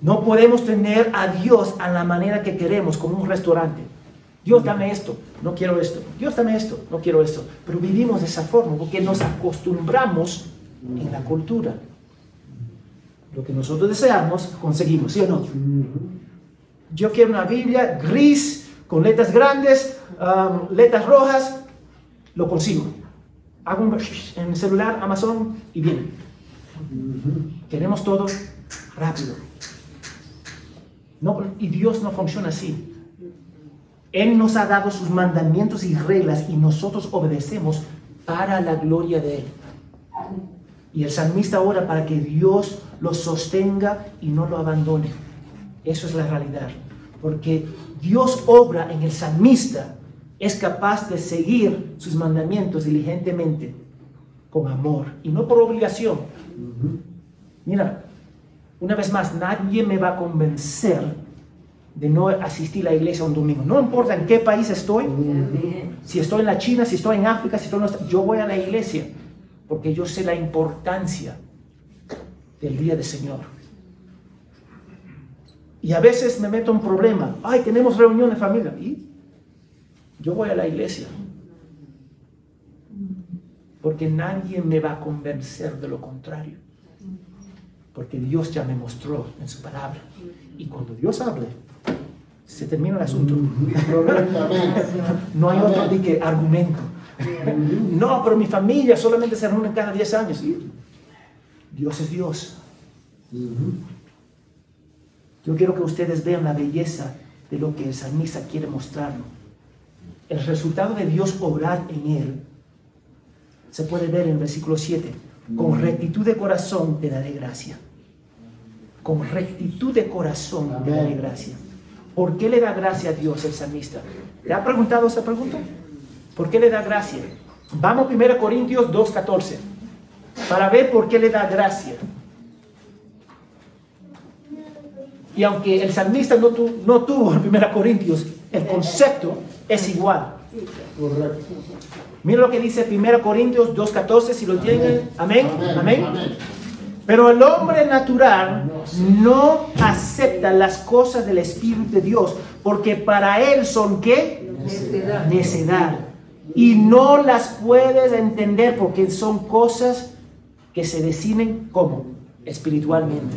No podemos tener a Dios a la manera que queremos, como un restaurante. Dios dame esto, no quiero esto. Dios dame esto, no quiero esto. Pero vivimos de esa forma porque nos acostumbramos en la cultura. Lo que nosotros deseamos, conseguimos, ¿sí o no? Yo quiero una Biblia gris, con letras grandes, um, letras rojas, lo consigo. Hago un en el celular, Amazon y viene. Queremos todo rápido. No, y Dios no funciona así. Él nos ha dado sus mandamientos y reglas y nosotros obedecemos para la gloria de Él. Y el salmista ora para que Dios lo sostenga y no lo abandone. Eso es la realidad. Porque Dios obra en el salmista, es capaz de seguir sus mandamientos diligentemente, con amor y no por obligación. Mira, una vez más, nadie me va a convencer de no asistir a la iglesia un domingo. No importa en qué país estoy, si estoy en la China, si estoy en África, si estoy en los- yo voy a la iglesia porque yo sé la importancia del día del Señor. Y a veces me meto en problema. Ay, tenemos reunión de familia. ¿Y? Yo voy a la iglesia. Porque nadie me va a convencer de lo contrario. Porque Dios ya me mostró en su palabra. Y cuando Dios hable, se termina el asunto. No hay otro que argumento. No, pero mi familia solamente se reúne cada 10 años. Dios es Dios. Yo quiero que ustedes vean la belleza de lo que el salmista quiere mostrarnos. El resultado de Dios obrar en él se puede ver en el versículo 7. Con rectitud de corazón te daré gracia. Con rectitud de corazón te daré gracia. ¿Por qué le da gracia a Dios el salmista? ¿Le ha preguntado esa pregunta? ¿Por qué le da gracia? Vamos a 1 Corintios 2.14 para ver por qué le da gracia. Y aunque el salmista no, no tuvo en 1 Corintios, el concepto es igual. Mira lo que dice 1 Corintios 2.14, si lo tienen. Amén. Amén. Pero el hombre natural no acepta las cosas del Espíritu de Dios, porque para él son qué? Necedad. Necedad. Y no las puedes entender porque son cosas que se deciden como espiritualmente.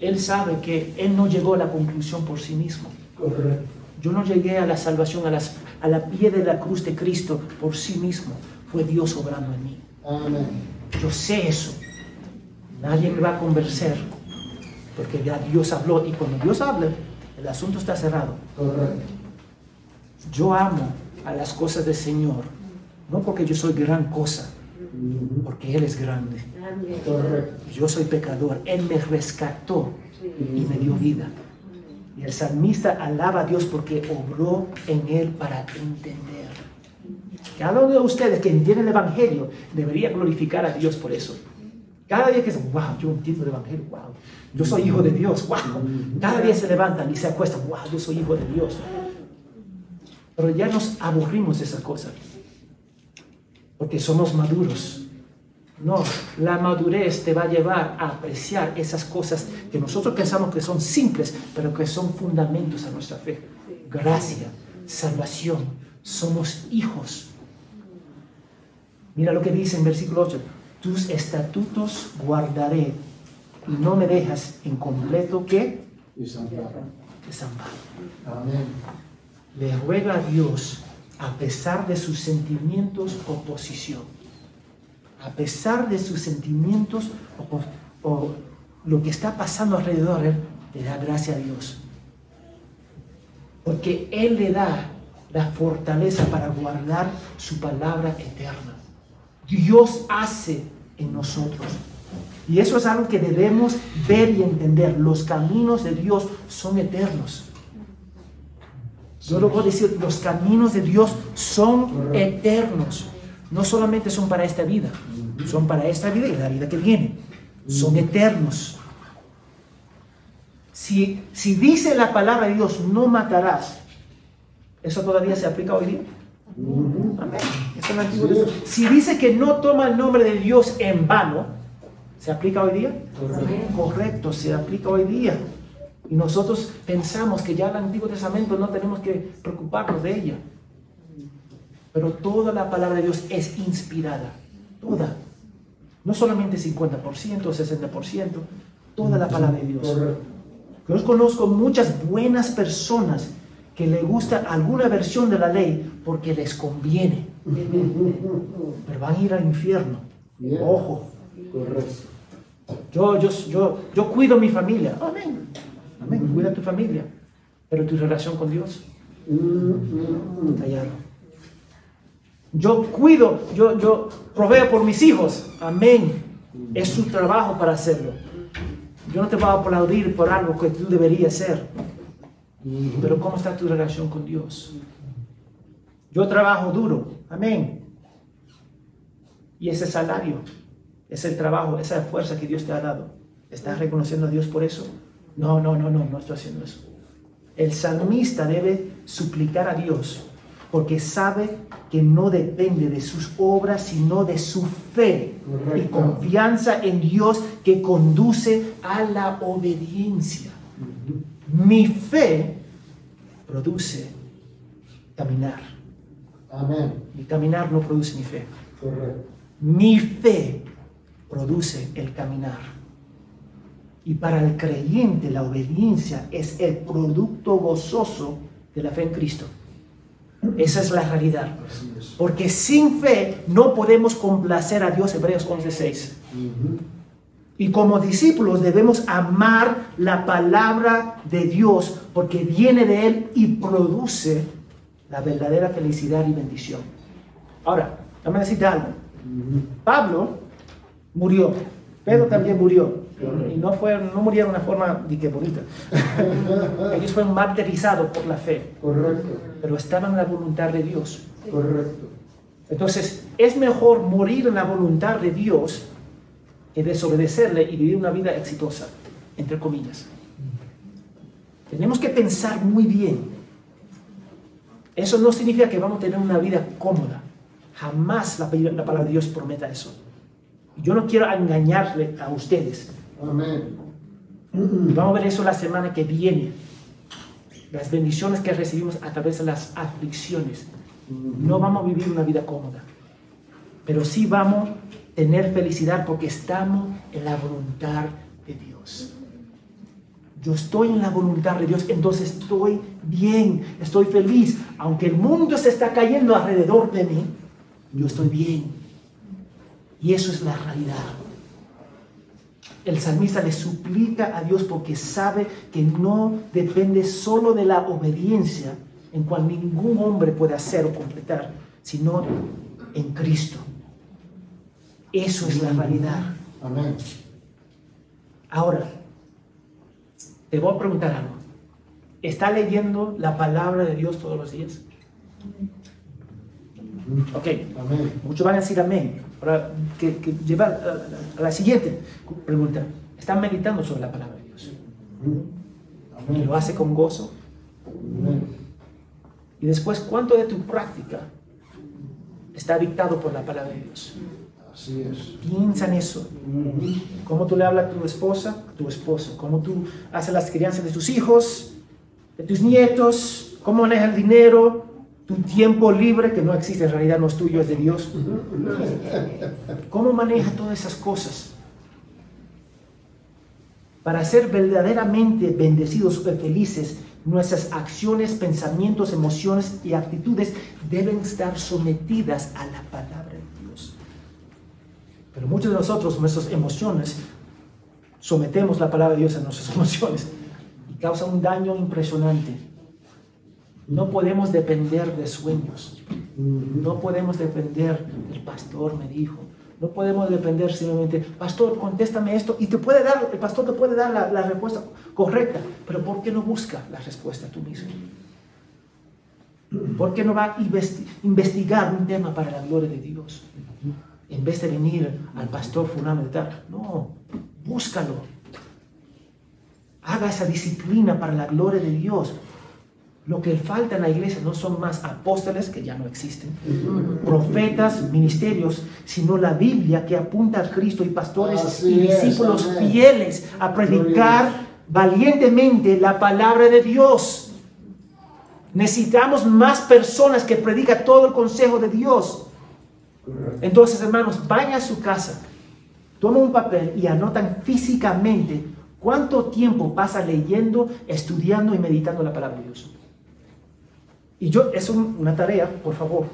Él sabe que él no llegó a la conclusión por sí mismo. Yo no llegué a la salvación, a, las, a la pie de la cruz de Cristo por sí mismo. Fue Dios obrando en mí. Yo sé eso. Nadie me va a convencer. Porque ya Dios habló. Y cuando Dios habla, el asunto está cerrado. Yo amo a las cosas del Señor. No porque yo soy gran cosa. Porque Él es grande. Yo soy pecador. Él me rescató y me dio vida. Y el salmista alaba a Dios porque obró en él para entender. Cada uno de ustedes que entiende el Evangelio debería glorificar a Dios por eso. Cada día que dicen, wow, yo entiendo el Evangelio, wow, yo soy hijo de Dios, wow. Cada día se levantan y se acuestan, wow, yo soy hijo de Dios. Pero ya nos aburrimos de esa cosa. Porque somos maduros. No, la madurez te va a llevar a apreciar esas cosas que nosotros pensamos que son simples, pero que son fundamentos a nuestra fe. Gracia, salvación, somos hijos. Mira lo que dice en versículo 8, tus estatutos guardaré y no me dejas en completo que desamparo. Amén. Le ruega a Dios, a pesar de sus sentimientos, oposición a pesar de sus sentimientos o, lo que está pasando alrededor, él le da gracia a Dios. Porque Él le da la fortaleza para guardar su palabra eterna. Dios hace en nosotros. Y eso es algo que debemos ver y entender. Los caminos de Dios son eternos. Yo lo puedo decir, los caminos de Dios son eternos no solamente son para esta vida, son para esta vida y la vida que viene. Son eternos. Si, si dice la palabra de Dios, no matarás, ¿eso todavía se aplica hoy día? Amén. Si dice que no toma el nombre de Dios en vano, ¿se aplica hoy día? Correcto, se aplica hoy día. Y nosotros pensamos que ya el Antiguo Testamento no tenemos que preocuparnos de ella. Pero toda la palabra de Dios es inspirada. Toda. No solamente 50% o 60%. Toda la palabra de Dios. Yo conozco muchas buenas personas que le gusta alguna versión de la ley porque les conviene. Pero van a ir al infierno. Ojo. Yo, yo, yo, yo cuido mi familia. Amén. Amén. Cuida tu familia. Pero tu relación con Dios. Callado. Yo cuido, yo, yo proveo por mis hijos. Amén. Es su trabajo para hacerlo. Yo no te voy a aplaudir por algo que tú deberías hacer. Pero ¿cómo está tu relación con Dios? Yo trabajo duro. Amén. Y ese salario, es el trabajo, esa fuerza que Dios te ha dado. ¿Estás reconociendo a Dios por eso? No, no, no, no, no estoy haciendo eso. El salmista debe suplicar a Dios porque sabe que no depende de sus obras, sino de su fe y confianza en Dios que conduce a la obediencia. Mi fe produce caminar. Amén. Mi caminar no produce mi fe. Mi fe produce el caminar. Y para el creyente la obediencia es el producto gozoso de la fe en Cristo. Esa es la realidad. Porque sin fe no podemos complacer a Dios, Hebreos 11:6. Y como discípulos debemos amar la palabra de Dios porque viene de Él y produce la verdadera felicidad y bendición. Ahora, déjame decirte algo. Pablo murió, Pedro también murió. Y no, fue, no murieron de una forma de que bonita. [laughs] Ellos fueron martirizados por la fe. Correcto. Pero estaban en la voluntad de Dios. Correcto. Entonces, es mejor morir en la voluntad de Dios que desobedecerle y vivir una vida exitosa, entre comillas. Tenemos que pensar muy bien. Eso no significa que vamos a tener una vida cómoda. Jamás la, la palabra de Dios prometa eso. Yo no quiero engañarle a ustedes. Amén. Vamos a ver eso la semana que viene. Las bendiciones que recibimos a través de las aflicciones. No vamos a vivir una vida cómoda, pero sí vamos a tener felicidad porque estamos en la voluntad de Dios. Yo estoy en la voluntad de Dios, entonces estoy bien, estoy feliz. Aunque el mundo se está cayendo alrededor de mí, yo estoy bien. Y eso es la realidad. El salmista le suplica a Dios porque sabe que no depende solo de la obediencia, en cual ningún hombre puede hacer o completar, sino en Cristo. Eso es la realidad. Amén. Ahora, te voy a preguntar algo. ¿Está leyendo la palabra de Dios todos los días? Ok. Amén. Muchos van a decir amén. Ahora, que, que llevar a, a la siguiente pregunta. ¿Están meditando sobre la palabra de Dios? ¿Y lo hace con gozo? Y después, ¿cuánto de tu práctica está dictado por la palabra de Dios? Así es. Piensa en eso. ¿Cómo tú le hablas a tu esposa? A tu esposo. ¿Cómo tú haces las crianzas de tus hijos? De tus nietos. ¿Cómo manejas el dinero? Tu tiempo libre, que no existe en realidad, no es tuyo, es de Dios. ¿Cómo maneja todas esas cosas? Para ser verdaderamente bendecidos o felices, nuestras acciones, pensamientos, emociones y actitudes deben estar sometidas a la palabra de Dios. Pero muchos de nosotros, nuestras emociones, sometemos la palabra de Dios a nuestras [laughs] emociones y causa un daño impresionante. No podemos depender de sueños. No podemos depender del pastor, me dijo. No podemos depender simplemente, pastor, contéstame esto. Y te puede dar, el pastor te puede dar la, respuesta correcta. Pero ¿por qué no busca la respuesta tú mismo? ¿Por qué no va a investi- investigar un tema para la gloria de Dios? En vez de venir al pastor fulano de tal. No, búscalo. Haga esa disciplina para la gloria de Dios. Lo que falta en la iglesia no son más apóstoles, que ya no existen, profetas, ministerios, sino la Biblia que apunta a Cristo y pastores Así y discípulos fieles a predicar valientemente la palabra de Dios. Necesitamos más personas que predican todo el consejo de Dios. Entonces, hermanos, vayan a su casa, tomen un papel y anotan físicamente cuánto tiempo pasa leyendo, estudiando y meditando la palabra de Dios. Y yo, es un- una tarea, por favor.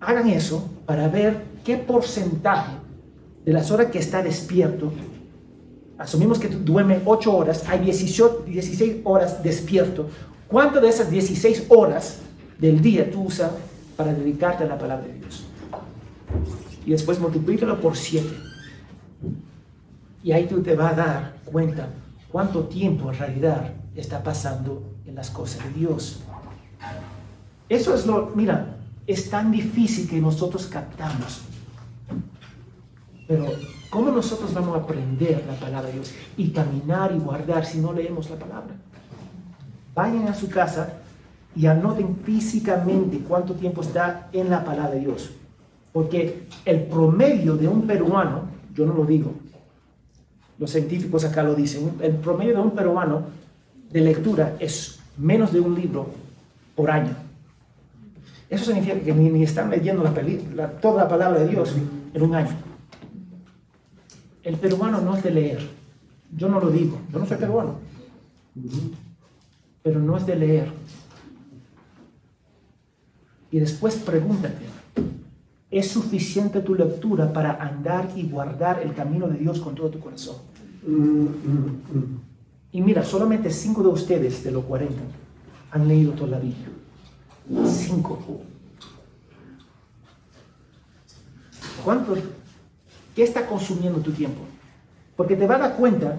Hagan eso para ver qué porcentaje de las horas que está despierto, asumimos que tú duermes 8 horas, hay 18, 16 horas despierto. ¿Cuánto de esas 16 horas del día tú usas para dedicarte a la palabra de Dios? Y después multiplícalo por 7. Y ahí tú te vas a dar cuenta cuánto tiempo en realidad está pasando en las cosas de Dios. Eso es lo, mira, es tan difícil que nosotros captamos. Pero, ¿cómo nosotros vamos a aprender la palabra de Dios y caminar y guardar si no leemos la palabra? Vayan a su casa y anoten físicamente cuánto tiempo está en la palabra de Dios. Porque el promedio de un peruano, yo no lo digo, los científicos acá lo dicen, el promedio de un peruano de lectura es menos de un libro por año. Eso significa que ni, están leyendo la toda la palabra de Dios en un año. El peruano no es de leer. Yo no lo digo. Yo no soy peruano. Pero no es de leer. Y después pregúntate, ¿es suficiente tu lectura para andar y guardar el camino de Dios con todo tu corazón? Y mira, solamente cinco de ustedes de los 40 han leído toda la Biblia? Cinco. ¿Cuánto? ¿Qué está consumiendo tu tiempo? Porque te vas a dar cuenta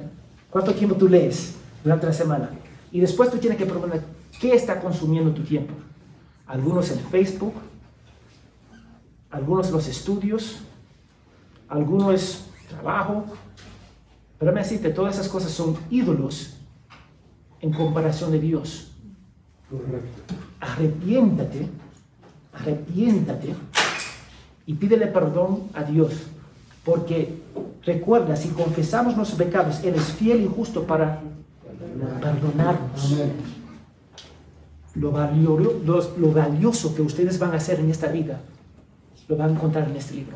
cuánto tiempo tú lees durante la semana. Y después tú tienes que preguntar, ¿qué está consumiendo tu tiempo? Algunos en Facebook, algunos los estudios, algunos es trabajo. Pero me decirte, todas esas cosas son ídolos en comparación de Dios. Correcto. Arrepiéntate, arrepiéntate y pídele perdón a Dios. Porque recuerda, si confesamos nuestros pecados, Él es fiel y justo para perdonarnos. Lo valioso, lo- lo valioso que ustedes van a hacer en esta vida, lo van a encontrar en este libro.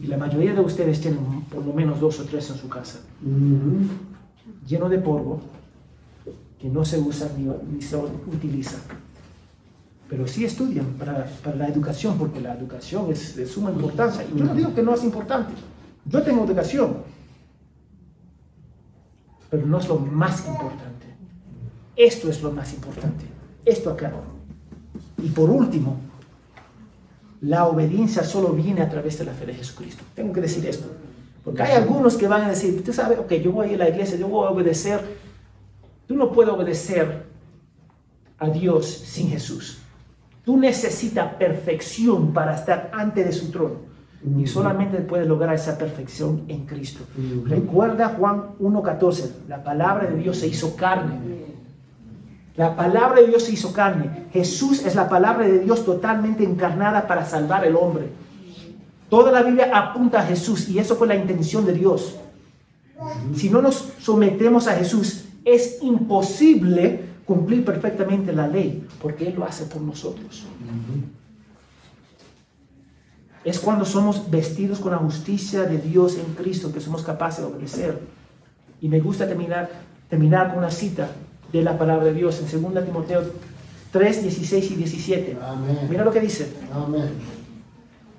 Y la mayoría de ustedes tienen por lo menos dos o tres en su casa, Ujú. lleno de polvo, que no se usa ni, ni se utiliza. Pero sí estudian para, para la educación, porque la educación es de suma importancia. Y yo no digo que no es importante. Yo tengo educación, pero no es lo más importante. Esto es lo más importante. Esto acá. Y por último, la obediencia solo viene a través de la fe de Jesucristo. Tengo que decir esto. Porque hay algunos que van a decir, tú sabes, ok, yo voy a ir a la iglesia, yo voy a obedecer. Tú no puedes obedecer a Dios sin Jesús. Tú necesitas perfección para estar ante de su trono. Y solamente puedes lograr esa perfección en Cristo. Recuerda Juan 1.14, la palabra de Dios se hizo carne. La palabra de Dios se hizo carne. Jesús es la palabra de Dios totalmente encarnada para salvar al hombre. Toda la Biblia apunta a Jesús y eso fue la intención de Dios. Si no nos sometemos a Jesús, es imposible cumplir perfectamente la ley, porque Él lo hace por nosotros. Es cuando somos vestidos con la justicia de Dios en Cristo que somos capaces de obedecer. Y me gusta terminar, terminar con una cita de la palabra de Dios en 2 Timoteo 3, 16 y 17. Amén. Mira lo que dice. Amén.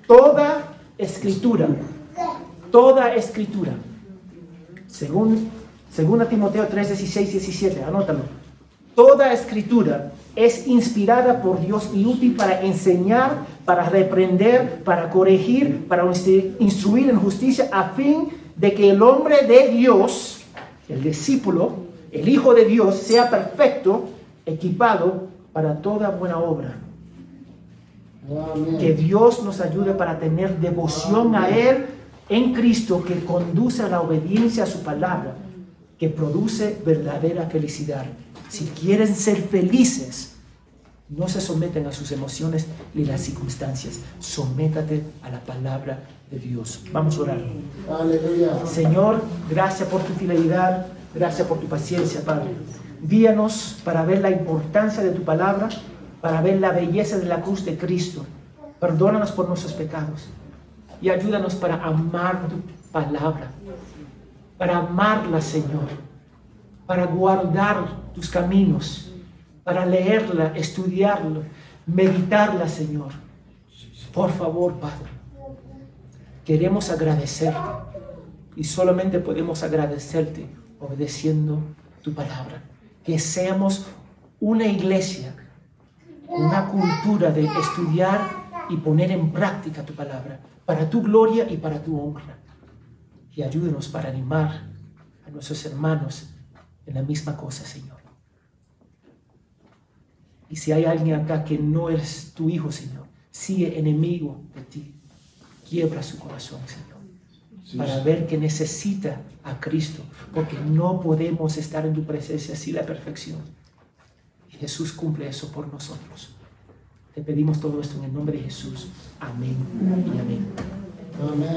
Toda escritura, toda escritura, según, según Timoteo 3, 16 y 17, anótalo. Toda escritura es inspirada por Dios y útil para enseñar, para reprender, para corregir, para instru- instruir en justicia, a fin de que el hombre de Dios, el discípulo, el Hijo de Dios, sea perfecto, equipado para toda buena obra. Amén. Que Dios nos ayude para tener devoción a Él en Cristo que conduce a la obediencia a su palabra, que produce verdadera felicidad. Si quieren ser felices, no se someten a sus emociones ni las circunstancias. Sométate a la palabra de Dios. Vamos a orar. Aleluya. Señor, gracias por tu fidelidad, gracias por tu paciencia, Padre. Guíanos para ver la importancia de tu palabra, para ver la belleza de la cruz de Cristo. Perdónanos por nuestros pecados y ayúdanos para amar tu palabra, para amarla, Señor, para guardar tus caminos, para leerla, estudiarla, meditarla, Señor. Por favor, Padre. Queremos agradecerte y solamente podemos agradecerte obedeciendo tu palabra. Que seamos una iglesia, una cultura de estudiar y poner en práctica tu palabra para tu gloria y para tu honra. Y ayúdenos para animar a nuestros hermanos en la misma cosa, Señor. Y si hay alguien acá que no es tu hijo, Señor, sigue enemigo de ti, quiebra su corazón, Señor, para ver que necesita a Cristo, porque no podemos estar en tu presencia sin la perfección. Y Jesús cumple eso por nosotros. Te pedimos todo esto en el nombre de Jesús. Amén y amén. Amén.